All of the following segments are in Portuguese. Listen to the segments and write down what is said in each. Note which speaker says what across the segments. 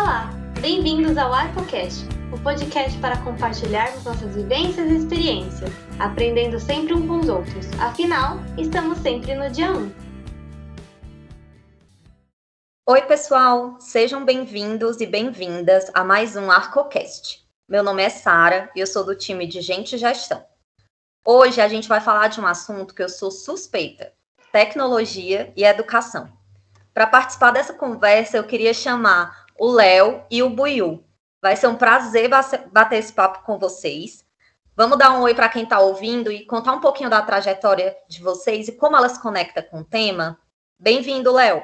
Speaker 1: Olá, bem-vindos ao ArcoCast, o podcast para compartilharmos nossas vivências e experiências, aprendendo sempre um com os outros. Afinal, estamos sempre no dia 1.
Speaker 2: Oi, pessoal, sejam bem-vindos e bem-vindas a mais um ArcoCast. Meu nome é Sara e eu sou do time de Gente e Gestão. Hoje a gente vai falar de um assunto que eu sou suspeita: tecnologia e educação. Para participar dessa conversa, eu queria chamar o Léo e o Buiu. Vai ser um prazer bater esse papo com vocês. Vamos dar um oi para quem está ouvindo e contar um pouquinho da trajetória de vocês e como ela se conecta com o tema. Bem-vindo, Léo.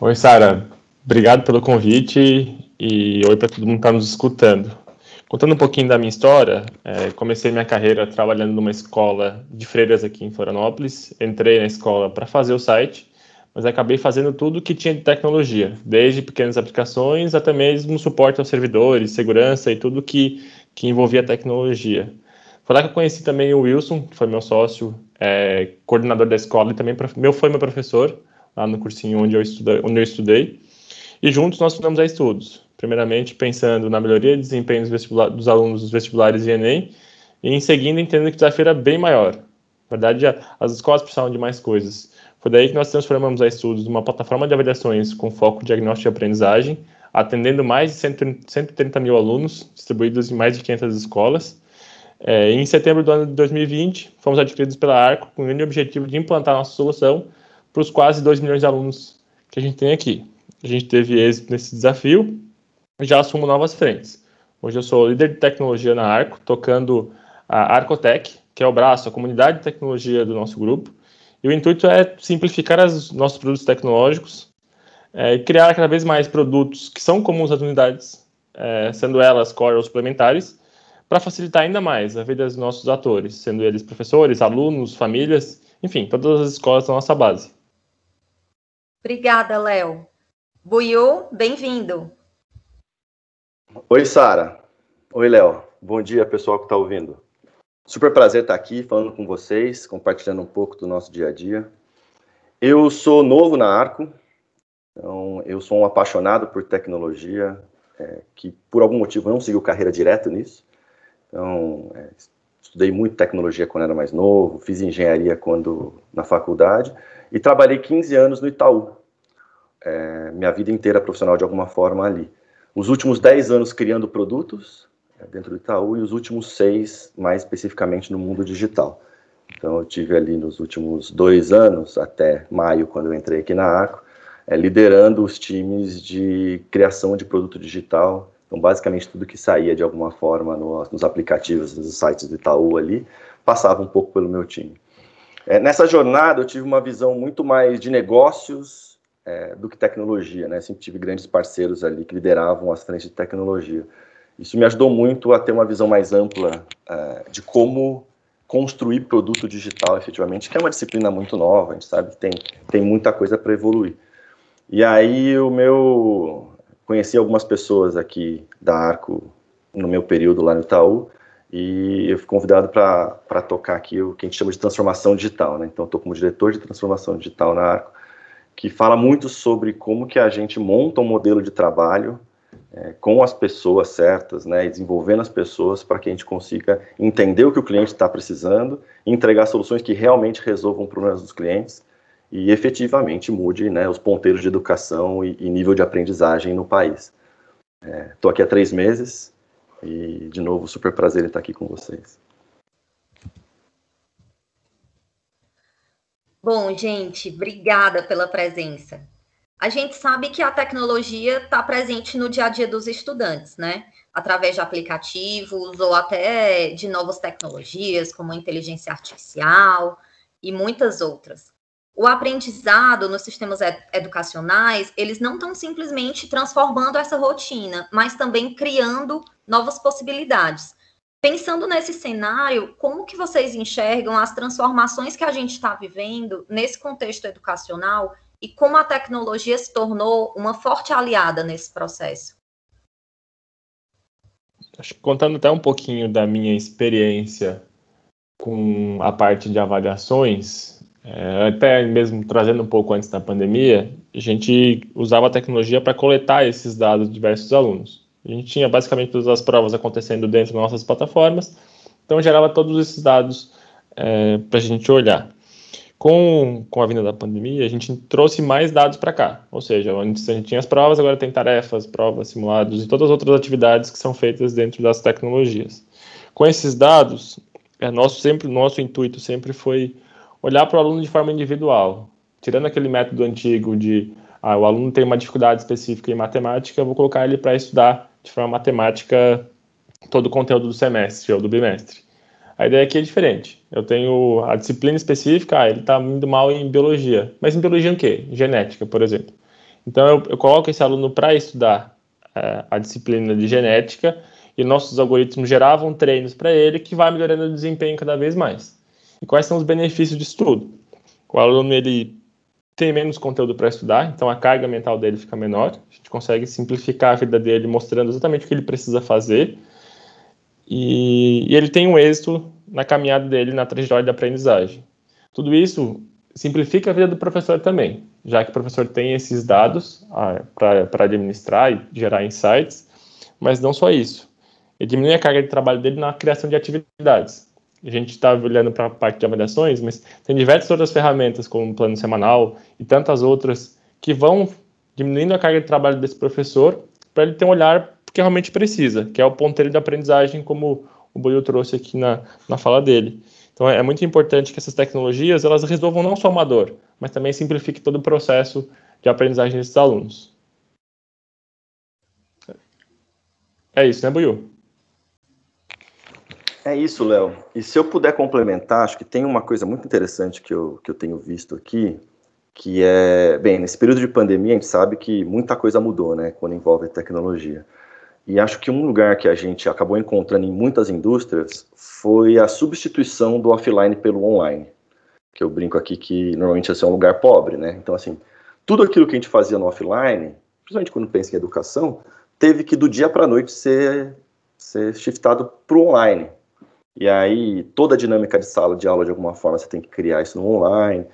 Speaker 3: Oi, Sara. Obrigado pelo convite e oi para todo mundo que está nos escutando. Contando um pouquinho da minha história, é, comecei minha carreira trabalhando numa escola de freiras aqui em Florianópolis. Entrei na escola para fazer o site mas acabei fazendo tudo que tinha de tecnologia, desde pequenas aplicações até mesmo suporte aos servidores, segurança e tudo que, que envolvia tecnologia. Foi lá que eu conheci também o Wilson, que foi meu sócio, é, coordenador da escola e também meu, foi meu professor lá no cursinho onde eu, estudei, onde eu estudei. E juntos nós fundamos a Estudos, primeiramente pensando na melhoria de desempenho dos, dos alunos dos vestibulares e Enem, e em seguida entendendo que o desafio era bem maior. Na verdade, as escolas precisavam de mais coisas. Foi daí que nós transformamos a Estudos numa plataforma de avaliações com foco diagnóstico e aprendizagem, atendendo mais de 130 mil alunos, distribuídos em mais de 500 escolas. É, em setembro do ano de 2020, fomos adquiridos pela Arco com o grande objetivo de implantar nossa solução para os quase 2 milhões de alunos que a gente tem aqui. A gente teve êxito nesse desafio e já assumo novas frentes. Hoje eu sou líder de tecnologia na Arco, tocando a Arcotec, que é o braço, a comunidade de tecnologia do nosso grupo, e o intuito é simplificar os nossos produtos tecnológicos é, e criar cada vez mais produtos que são comuns às unidades, é, sendo elas core ou suplementares, para facilitar ainda mais a vida dos nossos atores, sendo eles professores, alunos, famílias, enfim, todas as escolas da nossa base.
Speaker 2: Obrigada, Léo. Buiu, bem-vindo.
Speaker 4: Oi, Sara. Oi, Léo. Bom dia, pessoal que está ouvindo. Super prazer estar aqui falando com vocês, compartilhando um pouco do nosso dia a dia. Eu sou novo na Arco, então eu sou um apaixonado por tecnologia, é, que por algum motivo não seguiu carreira direto nisso. Então, é, estudei muito tecnologia quando era mais novo, fiz engenharia quando na faculdade e trabalhei 15 anos no Itaú. É, minha vida inteira profissional de alguma forma ali. Os últimos 10 anos criando produtos, dentro do Itaú e os últimos seis, mais especificamente, no mundo digital. Então, eu tive ali nos últimos dois anos, até maio, quando eu entrei aqui na Arco, é, liderando os times de criação de produto digital. Então, basicamente, tudo que saía de alguma forma no, nos aplicativos, nos sites do Itaú ali, passava um pouco pelo meu time. É, nessa jornada, eu tive uma visão muito mais de negócios é, do que tecnologia, né? Sempre tive grandes parceiros ali que lideravam as frentes de tecnologia. Isso me ajudou muito a ter uma visão mais ampla uh, de como construir produto digital efetivamente, que é uma disciplina muito nova, a gente sabe que tem, tem muita coisa para evoluir. E aí o meu conheci algumas pessoas aqui da Arco no meu período lá no Itaú e eu fui convidado para tocar aqui o que a gente chama de transformação digital, né? Então estou como diretor de transformação digital na Arco, que fala muito sobre como que a gente monta um modelo de trabalho é, com as pessoas certas, né, desenvolvendo as pessoas para que a gente consiga entender o que o cliente está precisando, entregar soluções que realmente resolvam problemas dos clientes e efetivamente mude né, os ponteiros de educação e, e nível de aprendizagem no país. Estou é, aqui há três meses e, de novo, super prazer em estar aqui com vocês.
Speaker 2: Bom, gente, obrigada pela presença. A gente sabe que a tecnologia está presente no dia a dia dos estudantes, né? Através de aplicativos ou até de novas tecnologias, como inteligência artificial e muitas outras. O aprendizado nos sistemas educacionais, eles não estão simplesmente transformando essa rotina, mas também criando novas possibilidades. Pensando nesse cenário, como que vocês enxergam as transformações que a gente está vivendo nesse contexto educacional e como a tecnologia se tornou uma forte aliada nesse processo.
Speaker 3: Acho que contando até um pouquinho da minha experiência com a parte de avaliações, É, até mesmo trazendo um pouco antes da pandemia, a gente usava a tecnologia para coletar esses dados de diversos alunos. A gente tinha basicamente todas as provas acontecendo dentro das nossas plataformas, então gerava todos esses dados é, para a gente olhar. Com, com a vinda da pandemia, a gente trouxe mais dados para cá, ou seja, antes a gente tinha as provas, agora tem tarefas, provas, simulados e todas as outras atividades que são feitas dentro das tecnologias. Com esses dados, é nosso sempre nosso intuito sempre foi olhar para o aluno de forma individual, tirando aquele método antigo de ah, o aluno tem uma dificuldade específica em matemática, eu vou colocar ele para estudar de forma matemática todo o conteúdo do semestre ou do bimestre. A ideia aqui é diferente. Eu tenho a disciplina específica, ah, ele está indo mal em biologia. Mas em biologia o quê? Genética, por exemplo. Então eu, eu coloco esse aluno para estudar é, a disciplina de genética e nossos algoritmos geravam treinos para ele que vai melhorando o desempenho cada vez mais. E quais são os benefícios disso tudo? O aluno ele tem menos conteúdo para estudar, então a carga mental dele fica menor. A gente consegue simplificar a vida dele mostrando exatamente o que ele precisa fazer. E, e ele tem um êxito na caminhada dele na trajetória de aprendizagem. Tudo isso simplifica a vida do professor também, já que o professor tem esses dados ah, para administrar e gerar insights, mas não só isso. Ele diminui a carga de trabalho dele na criação de atividades a gente está olhando para a parte de avaliações, mas tem diversas outras ferramentas, como o plano semanal e tantas outras, que vão diminuindo a carga de trabalho desse professor para ele ter um olhar que realmente precisa, que é o ponteiro de aprendizagem, como o Boio trouxe aqui na, na fala dele. Então é, é muito importante que essas tecnologias elas resolvam não só uma dor, mas também simplifiquem todo o processo de aprendizagem desses alunos. É isso, né, Buiu?
Speaker 4: É isso, Léo. E se eu puder complementar, acho que tem uma coisa muito interessante que eu, que eu tenho visto aqui, que é, bem, nesse período de pandemia a gente sabe que muita coisa mudou, né, quando envolve tecnologia. E acho que um lugar que a gente acabou encontrando em muitas indústrias foi a substituição do offline pelo online. Que eu brinco aqui que normalmente esse é um lugar pobre, né? Então, assim, tudo aquilo que a gente fazia no offline, principalmente quando pensa em educação, teve que do dia para a noite ser, ser shiftado para o online. E aí, toda a dinâmica de sala de aula, de alguma forma, você tem que criar isso no online.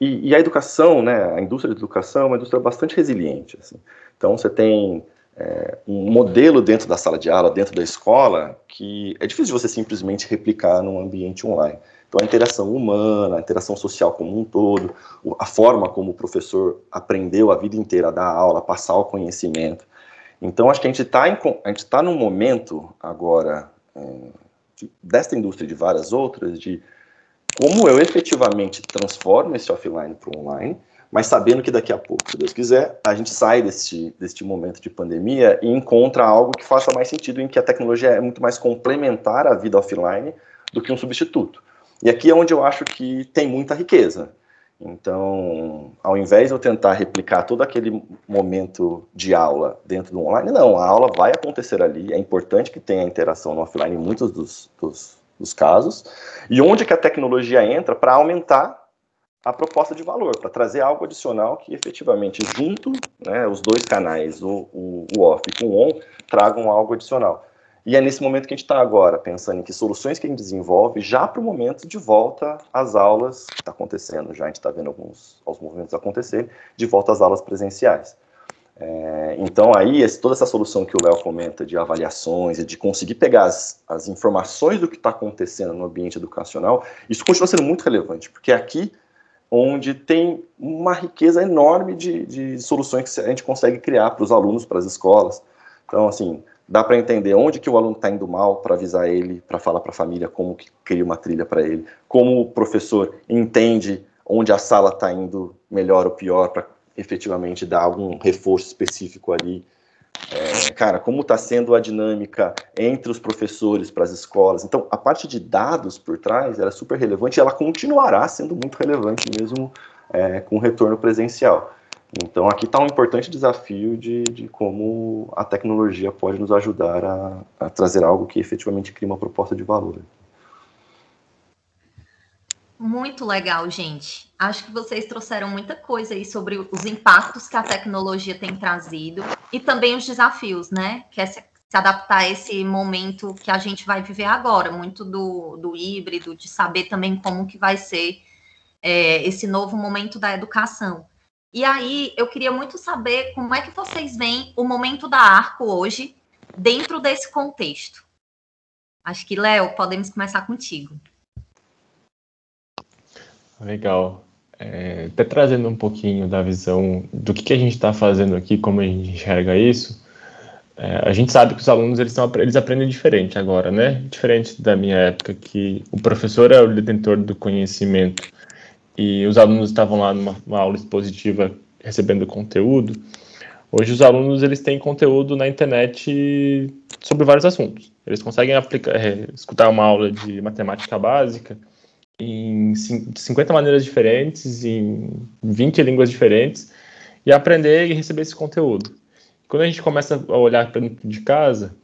Speaker 4: E, e a educação, né, a indústria de educação é uma indústria bastante resiliente. Assim. Então, você tem é, um modelo dentro da sala de aula, dentro da escola, que é difícil de você simplesmente replicar num ambiente online. Então, a interação humana, a interação social como um todo, a forma como o professor aprendeu a vida inteira a dar aula, passar o conhecimento. Então, acho que a gente está tá num momento agora. É, desta indústria e de várias outras, de como eu efetivamente transformo esse offline para o online, mas sabendo que daqui a pouco, se Deus quiser, a gente sai deste, deste momento de pandemia e encontra algo que faça mais sentido, em que a tecnologia é muito mais complementar à vida offline do que um substituto. E aqui é onde eu acho que tem muita riqueza. Então, ao invés de eu tentar replicar todo aquele momento de aula dentro do online, não, a aula vai acontecer ali, é importante que tenha interação no offline em muitos dos, dos, dos casos, e onde que a tecnologia entra para aumentar a proposta de valor, para trazer algo adicional que efetivamente junto, né, os dois canais, o, o, o off com o on, tragam algo adicional. E é nesse momento que a gente está agora, pensando em que soluções que a gente desenvolve já para o momento de volta às aulas, que está acontecendo já, a gente está vendo alguns os movimentos acontecerem, de volta às aulas presenciais. É, então, aí, esse, toda essa solução que o Léo comenta de avaliações e de conseguir pegar as, as informações do que está acontecendo no ambiente educacional, isso continua sendo muito relevante, porque aqui onde tem uma riqueza enorme de, de soluções que a gente consegue criar para os alunos, para as escolas. Então, assim, dá para entender onde que o aluno está indo mal para avisar ele, para falar para a família como que cria uma trilha para ele, como o professor entende onde a sala está indo melhor ou pior para efetivamente dar algum reforço específico ali. É, cara, como está sendo a dinâmica entre os professores para as escolas. Então, a parte de dados por trás era é super relevante e ela continuará sendo muito relevante mesmo é, com o retorno presencial. Então, aqui está um importante desafio de, de, como a tecnologia pode nos ajudar a, a, trazer algo que efetivamente cria uma proposta de valor.
Speaker 2: Muito legal, gente. Acho que vocês trouxeram muita coisa aí sobre os impactos que a tecnologia tem trazido e também os desafios, né? Que é se, adaptar a esse momento que a gente vai viver agora, muito do, do híbrido, de saber também como que vai ser é, esse novo momento da educação. E aí eu queria muito saber como é que vocês veem o momento da Arco hoje dentro desse contexto. Acho que, Léo, podemos começar contigo.
Speaker 3: Legal. É, até trazendo um pouquinho da visão do que, que a gente está fazendo aqui, como a gente enxerga isso, é, a gente sabe que os alunos eles, são, eles aprendem diferente agora, né? Diferente da minha época, que o professor é o detentor do conhecimento e os alunos estavam lá numa aula expositiva recebendo conteúdo. Hoje os alunos eles têm conteúdo na internet sobre vários assuntos. Eles conseguem aplicar, é, escutar uma aula de matemática básica em 50 maneiras diferentes, em 20 línguas diferentes, e aprender e receber esse conteúdo. Quando a gente começa a olhar para dentro de casa,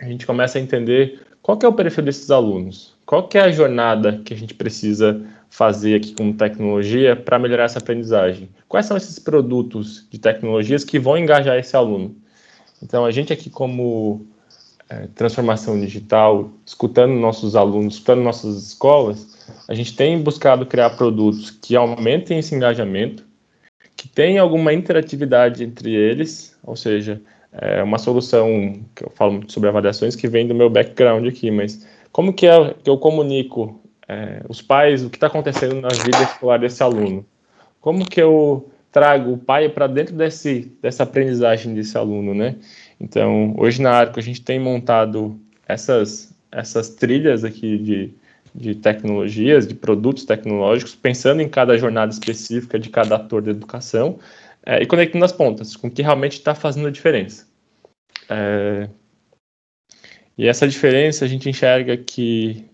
Speaker 3: a gente começa a entender qual é o perfil desses alunos, qual é a jornada que a gente precisa fazer aqui com tecnologia para melhorar essa aprendizagem. Quais são esses produtos de tecnologias que vão engajar esse aluno? Então, a gente aqui como é, transformação digital, escutando nossos alunos, escutando nossas escolas, a gente tem buscado criar produtos que aumentem esse engajamento, que tenham alguma interatividade entre eles, ou seja, é uma solução que eu falo muito sobre avaliações que vem do meu background aqui, mas como que, é, que eu comunico é, os pais o que está acontecendo na vida escolar desse aluno? Como que eu trago o pai para dentro desse, dessa aprendizagem desse aluno, né? Então, hoje na Arco a gente tem montado essas, essas trilhas aqui de, de tecnologias, de produtos tecnológicos, pensando em cada jornada específica de cada ator da educação é, e conectando as pontas com o que realmente está fazendo a diferença. É, e essa diferença a gente enxerga que,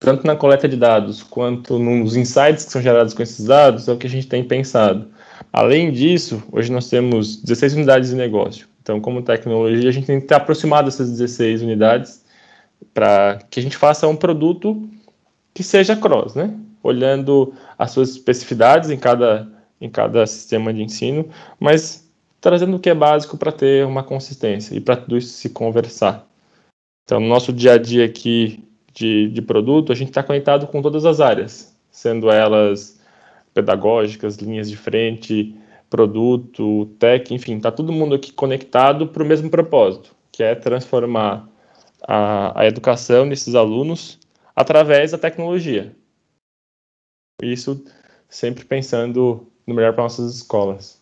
Speaker 3: tanto na coleta de dados quanto nos insights que são gerados com esses dados, é o que a gente tem pensado. Além disso, hoje nós temos 16 unidades de negócio. Então, como tecnologia, a gente tem que estar aproximado dessas 16 unidades para que a gente faça um produto que seja cross, né? Olhando as suas especificidades em cada, em cada sistema de ensino, mas trazendo o que é básico para ter uma consistência e para tudo isso se conversar. Então, no nosso dia a dia aqui de, de produto, a gente está conectado com todas as áreas, sendo elas pedagógicas, linhas de frente, produto, tech, enfim, está todo mundo aqui conectado para o mesmo propósito, que é transformar a, a educação desses alunos através da tecnologia. Isso sempre pensando no melhor para nossas escolas.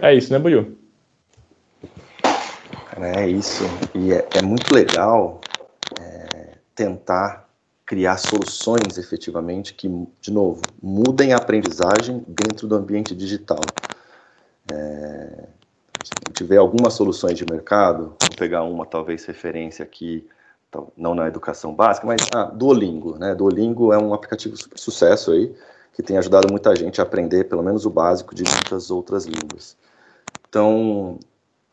Speaker 3: É isso, né, Buiu?
Speaker 4: É isso. E é, é muito legal é, tentar criar soluções efetivamente que, de novo, mudem a aprendizagem dentro do ambiente digital. É, tiver algumas soluções de mercado, vou pegar uma talvez referência aqui, não na educação básica, mas ah, Duolingo, né? Duolingo é um aplicativo super sucesso aí, que tem ajudado muita gente a aprender pelo menos o básico de muitas outras línguas. Então,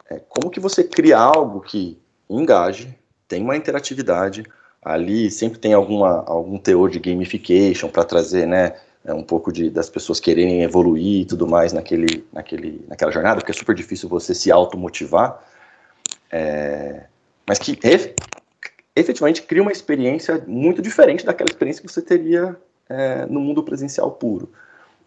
Speaker 4: é, como que você cria algo que engaje, tem uma interatividade, ali sempre tem alguma, algum teor de gamification para trazer, né, é um pouco de, das pessoas quererem evoluir e tudo mais naquele, naquele, naquela jornada, porque é super difícil você se automotivar, é, mas que efetivamente cria uma experiência muito diferente daquela experiência que você teria é, no mundo presencial puro.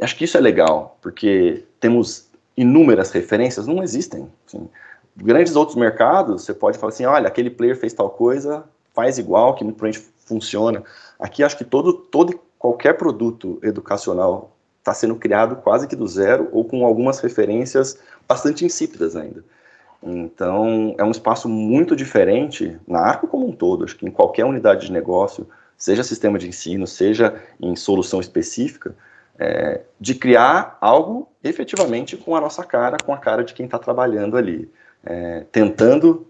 Speaker 4: Acho que isso é legal, porque temos inúmeras referências, não existem. Assim. Grandes outros mercados, você pode falar assim, olha, aquele player fez tal coisa, faz igual, que muito provavelmente funciona. Aqui acho que todo, todo qualquer produto educacional está sendo criado quase que do zero ou com algumas referências bastante insípidas ainda. Então, é um espaço muito diferente na Arco como um todo. Acho que em qualquer unidade de negócio, seja sistema de ensino, seja em solução específica, é, de criar algo efetivamente com a nossa cara, com a cara de quem está trabalhando ali, é, tentando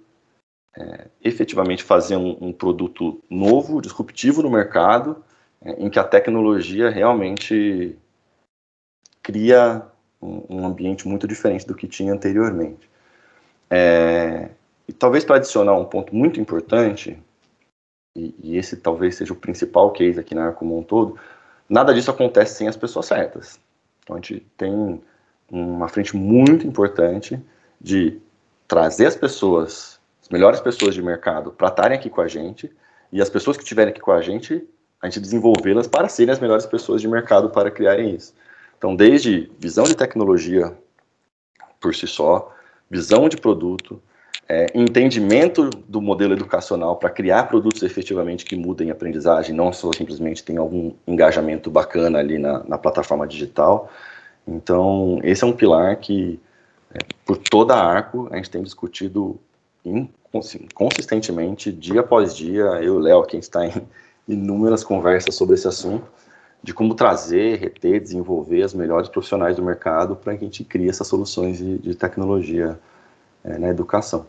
Speaker 4: é, efetivamente fazer um, um, produto novo, disruptivo no mercado, em que a tecnologia realmente cria um, um, ambiente muito diferente do que tinha anteriormente. É, e talvez para adicionar um ponto muito importante, e, e, esse talvez seja o principal case aqui na área como um todo, nada disso acontece sem as pessoas certas. Então a gente tem uma frente muito importante de trazer as pessoas, as melhores pessoas de mercado para estarem aqui com a gente, e as pessoas que estiverem aqui com a gente a gente desenvolvê-las para serem as melhores pessoas de mercado para criarem isso. Então, desde visão de tecnologia por si só, visão de produto, é, entendimento do modelo educacional para criar produtos efetivamente que mudem a aprendizagem, não só simplesmente tem algum engajamento bacana ali na, na plataforma digital. Então, esse é um pilar que, é, por toda a Arco, a gente tem discutido consistentemente, dia após dia, eu Léo, quem está em inúmeras conversas sobre esse assunto, de como trazer, reter, desenvolver as melhores profissionais do mercado para que a gente crie essas soluções de, de tecnologia é, na educação.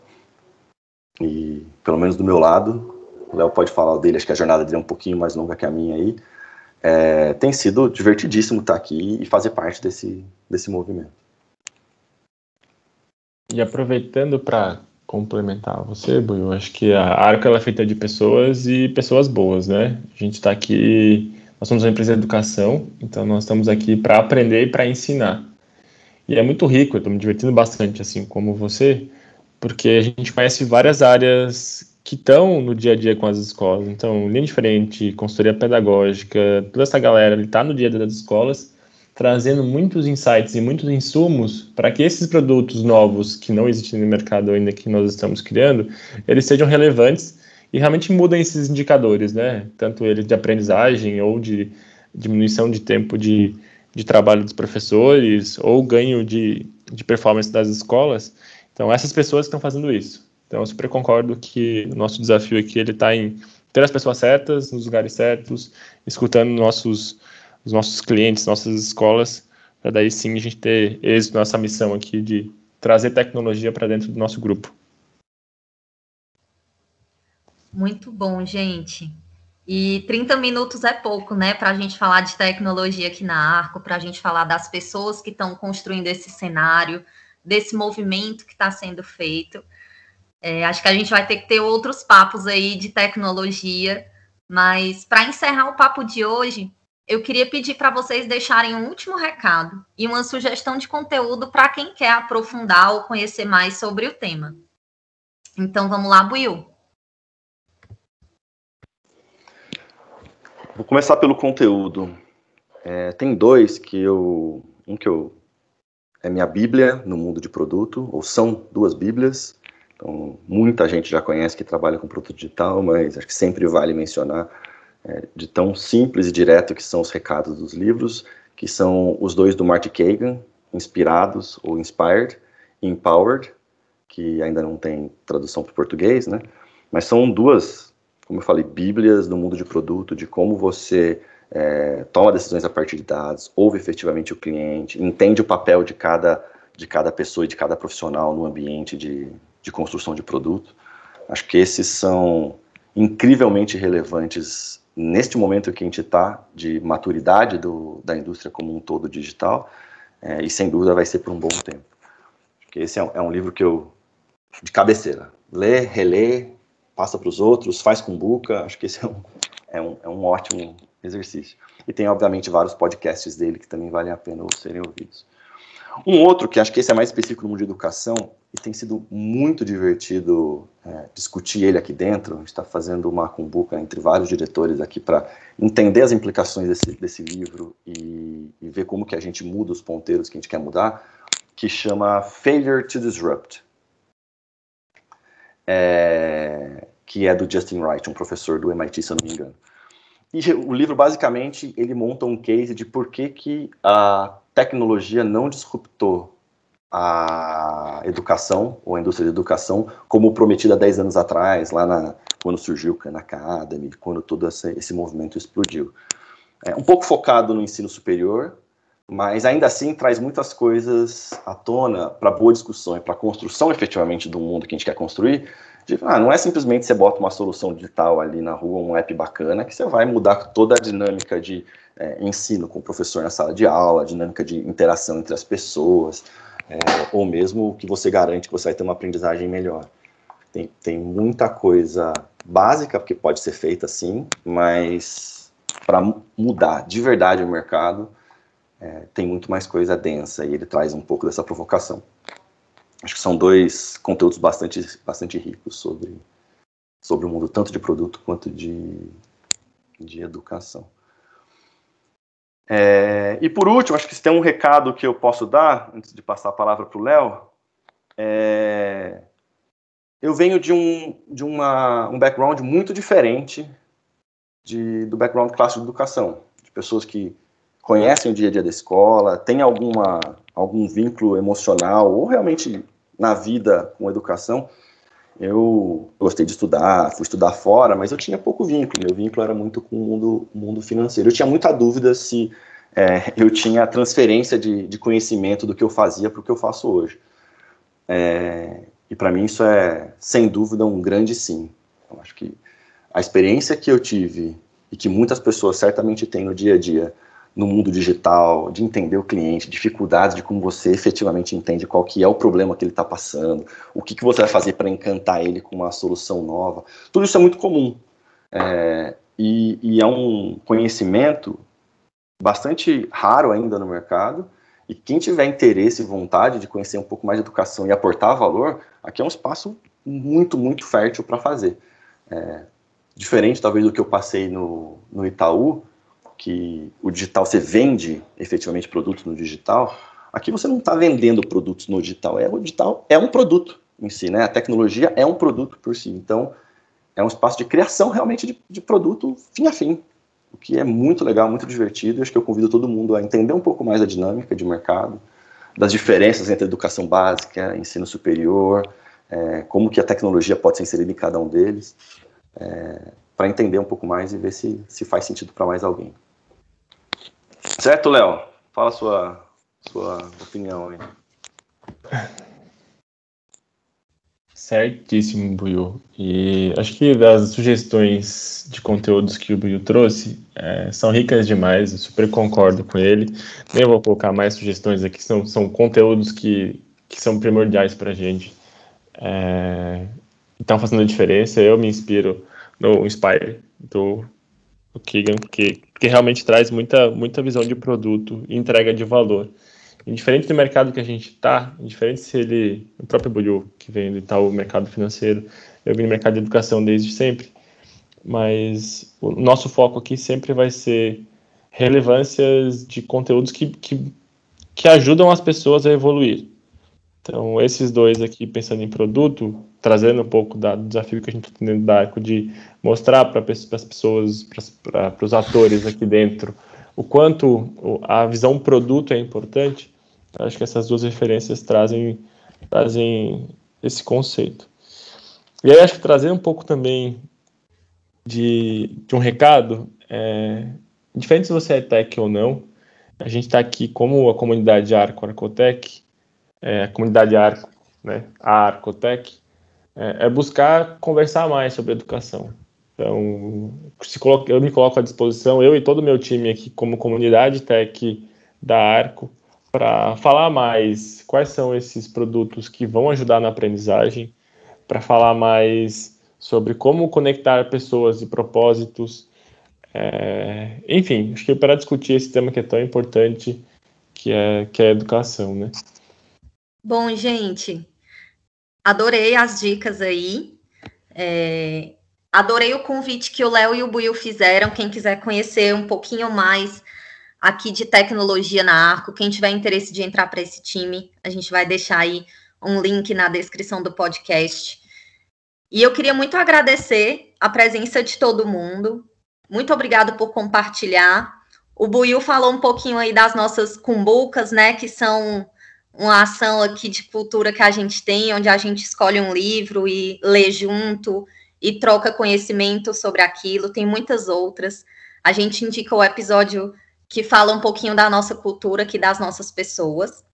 Speaker 4: E, pelo menos do meu lado, o Léo pode falar dele, acho que a jornada dele é um pouquinho mais longa que a minha aí, é, tem sido divertidíssimo estar aqui e fazer parte desse, desse movimento.
Speaker 3: E aproveitando para complementar você, Buio, acho que a Arco ela é feita de pessoas e pessoas boas, né? A gente está aqui, nós somos uma empresa de educação, então nós estamos aqui para aprender e para ensinar. E é muito rico, eu estou me divertindo bastante, assim como você, porque a gente conhece várias áreas que estão no dia a dia com as escolas. Então, linha diferente, consultoria pedagógica, toda essa galera está no dia a dia das escolas trazendo muitos insights e muitos insumos para que esses produtos novos que não existem no mercado ainda que nós estamos criando, eles sejam relevantes e realmente mudem esses indicadores, né? Tanto eles de aprendizagem ou de diminuição de tempo de, de trabalho dos professores ou ganho de, de performance das escolas. Então, essas pessoas estão fazendo isso. Então, eu super concordo que o nosso desafio aqui ele está em ter as pessoas certas, nos lugares certos, escutando nossos os nossos clientes, nossas escolas, para daí sim a gente ter êxito nessa missão aqui de trazer tecnologia para dentro do nosso grupo.
Speaker 2: Muito bom, gente. E 30 minutos é pouco, né, para a gente falar de tecnologia aqui na Arco, para a gente falar das pessoas que estão construindo esse cenário, desse movimento que está sendo feito. É, acho que a gente vai ter que ter outros papos aí de tecnologia, mas para encerrar o papo de hoje, eu queria pedir para vocês deixarem um último recado e uma sugestão de conteúdo para quem quer aprofundar ou conhecer mais sobre o tema. Então vamos lá, Buiu.
Speaker 4: Vou começar pelo conteúdo. É, tem dois que eu. Um que eu. É minha Bíblia no mundo de produto, ou são duas Bíblias. Então, muita gente já conhece que trabalha com produto digital, mas acho que sempre vale mencionar é, de tão simples e direto que são os recados dos livros, que são os dois do Marty Kagan, Inspirados ou Inspired, e Empowered, que ainda não tem tradução para o português, né? Mas são duas, como eu falei, bíblias do mundo de produto, de como você é, toma decisões a partir de dados, ouve efetivamente o cliente, entende o papel de cada, de cada pessoa e de cada profissional no ambiente de, de construção de produto. Acho que esses são incrivelmente relevantes neste momento que a gente está de maturidade do, da indústria como um todo digital, é, e sem dúvida vai ser por um bom tempo. Porque esse é um, é um livro que eu, de cabeceira, lê, relê, passa para os outros, faz com buca, acho que esse é um, é um, é um ótimo exercício. E tem, obviamente, vários podcasts dele que também valem a pena serem ouvidos. Um outro, que acho que esse é mais específico no mundo de educação, e tem sido muito divertido é, discutir ele aqui dentro. A gente está fazendo uma cumbuca entre vários diretores aqui para entender as implicações desse, desse livro e, e, ver como que a gente muda os ponteiros que a gente quer mudar, que chama Failure to Disrupt, é, que é do Justin Wright, um professor do MIT, se eu não me engano. E o livro, basicamente, ele monta um case de por que, que a tecnologia não disruptou a educação, ou a indústria de educação, como prometida 10 anos atrás, lá na, quando surgiu o Khan Academy, quando todo esse, movimento explodiu. É um pouco focado no ensino superior, mas ainda assim traz muitas coisas à tona para boa discussão e para a construção efetivamente do mundo que a gente quer construir. De, ah, não é simplesmente você bota uma solução digital ali na rua, um app bacana, que você vai mudar toda a dinâmica de é, ensino com o professor na sala de aula, dinâmica de interação entre as pessoas, é, ou mesmo que você garante que você vai ter uma aprendizagem melhor. Tem, tem muita coisa básica que pode ser feita assim, mas para mudar de verdade o mercado, é, tem muito mais coisa densa e ele traz um pouco dessa provocação. Acho que são dois conteúdos bastante, bastante ricos sobre, sobre o mundo, tanto de produto quanto de, de educação. É, e por último, acho que se tem um recado que eu posso dar, antes de passar a palavra para o Léo, é, eu venho de um, de uma, um background muito diferente de, do background clássico de educação, de pessoas que conhecem o dia a dia da escola, têm alguma, algum vínculo emocional ou realmente na vida com educação. Eu gostei de estudar, fui estudar fora, mas eu tinha pouco vínculo. Meu vínculo era muito com o mundo, mundo financeiro. Eu tinha muita dúvida se é, eu tinha transferência de, de, conhecimento do que eu fazia para o que eu faço hoje. É, e para mim isso é, sem dúvida, um grande sim. Eu acho que a experiência que eu tive e que muitas pessoas certamente têm no dia a dia no mundo digital, de entender o cliente, dificuldades de como você efetivamente entende qual que é o problema que ele está passando, o que, que você vai fazer para encantar ele com uma solução nova. Tudo isso é muito comum. É, e, e é um conhecimento bastante raro ainda no mercado, e quem tiver interesse e vontade de conhecer um pouco mais de educação e aportar valor, aqui é um espaço muito, muito fértil para fazer. É, diferente, talvez, do que eu passei no, no Itaú, que o digital você vende efetivamente produtos no digital, aqui você não está vendendo produtos no digital, é o digital é um produto em si, né? A tecnologia é um produto por si, então é um espaço de criação realmente de, de produto fim a fim, o que é muito legal, muito divertido. Acho que eu convido todo mundo a entender um pouco mais a dinâmica de mercado, das diferenças entre educação básica, ensino superior, é, como que a tecnologia pode ser inserida em cada um deles, é, para entender um pouco mais e ver se, se faz sentido para mais alguém. Certo, Léo? Fala a sua, sua opinião aí.
Speaker 3: Certíssimo, Buiu. E acho que das sugestões de conteúdos que o Buiu trouxe é, são ricas demais, eu super concordo com ele. Nem vou colocar mais sugestões aqui, são, são conteúdos que, que são primordiais para a gente. É, estão fazendo diferença. Eu me inspiro no Inspire do, do Keegan, que, que realmente traz muita, muita visão de produto e entrega de valor. Indiferente do mercado que a gente está, indiferente se ele, o próprio Bulho, que vem do tal mercado financeiro, eu vim no mercado de educação desde sempre, mas o nosso foco aqui sempre vai ser relevâncias de conteúdos que, que, que ajudam as pessoas a evoluir. Então, esses dois aqui, pensando em produto, trazendo um pouco da, do desafio que a gente está tendo da Arco de mostrar para as pessoas, para os atores aqui dentro, o quanto a visão produto é importante, acho que essas duas referências trazem, trazem esse conceito. E aí acho que trazer um pouco também de, de um recado, é, diferente se você é tech ou não, a gente está aqui como a comunidade Arco Arcotec, é, a comunidade Arco, né, a Arcotec, é, é buscar conversar mais sobre educação. Então, coloca, eu me coloco à disposição, eu e todo o meu time aqui como comunidade tech da Arco, para falar mais quais são esses produtos que vão ajudar na aprendizagem, para falar mais sobre como conectar pessoas e propósitos. É, enfim, acho que para discutir esse tema que é tão importante, que é, que é a educação, né?
Speaker 2: Bom, gente, adorei as dicas aí. É, adorei o convite que o Léo e o Buiu fizeram. Quem quiser conhecer um pouquinho mais aqui de tecnologia na Arco. Quem tiver interesse de entrar para esse time, a gente vai deixar aí um link na descrição do podcast. E eu queria muito agradecer a presença de todo mundo. Muito obrigado por compartilhar. O Buiu falou um pouquinho aí das nossas cumbucas, né, que são uma ação aqui de cultura que a gente tem, onde a gente escolhe um livro e lê junto e troca conhecimento sobre aquilo. Tem muitas outras. A gente indica o episódio que fala um pouquinho da nossa cultura, aqui das nossas pessoas.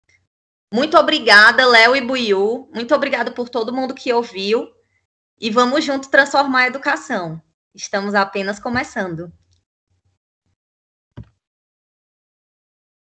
Speaker 2: Muito obrigada, Léo e Buiu. Muito obrigada por todo mundo que ouviu. E vamos junto transformar a educação. Estamos apenas começando.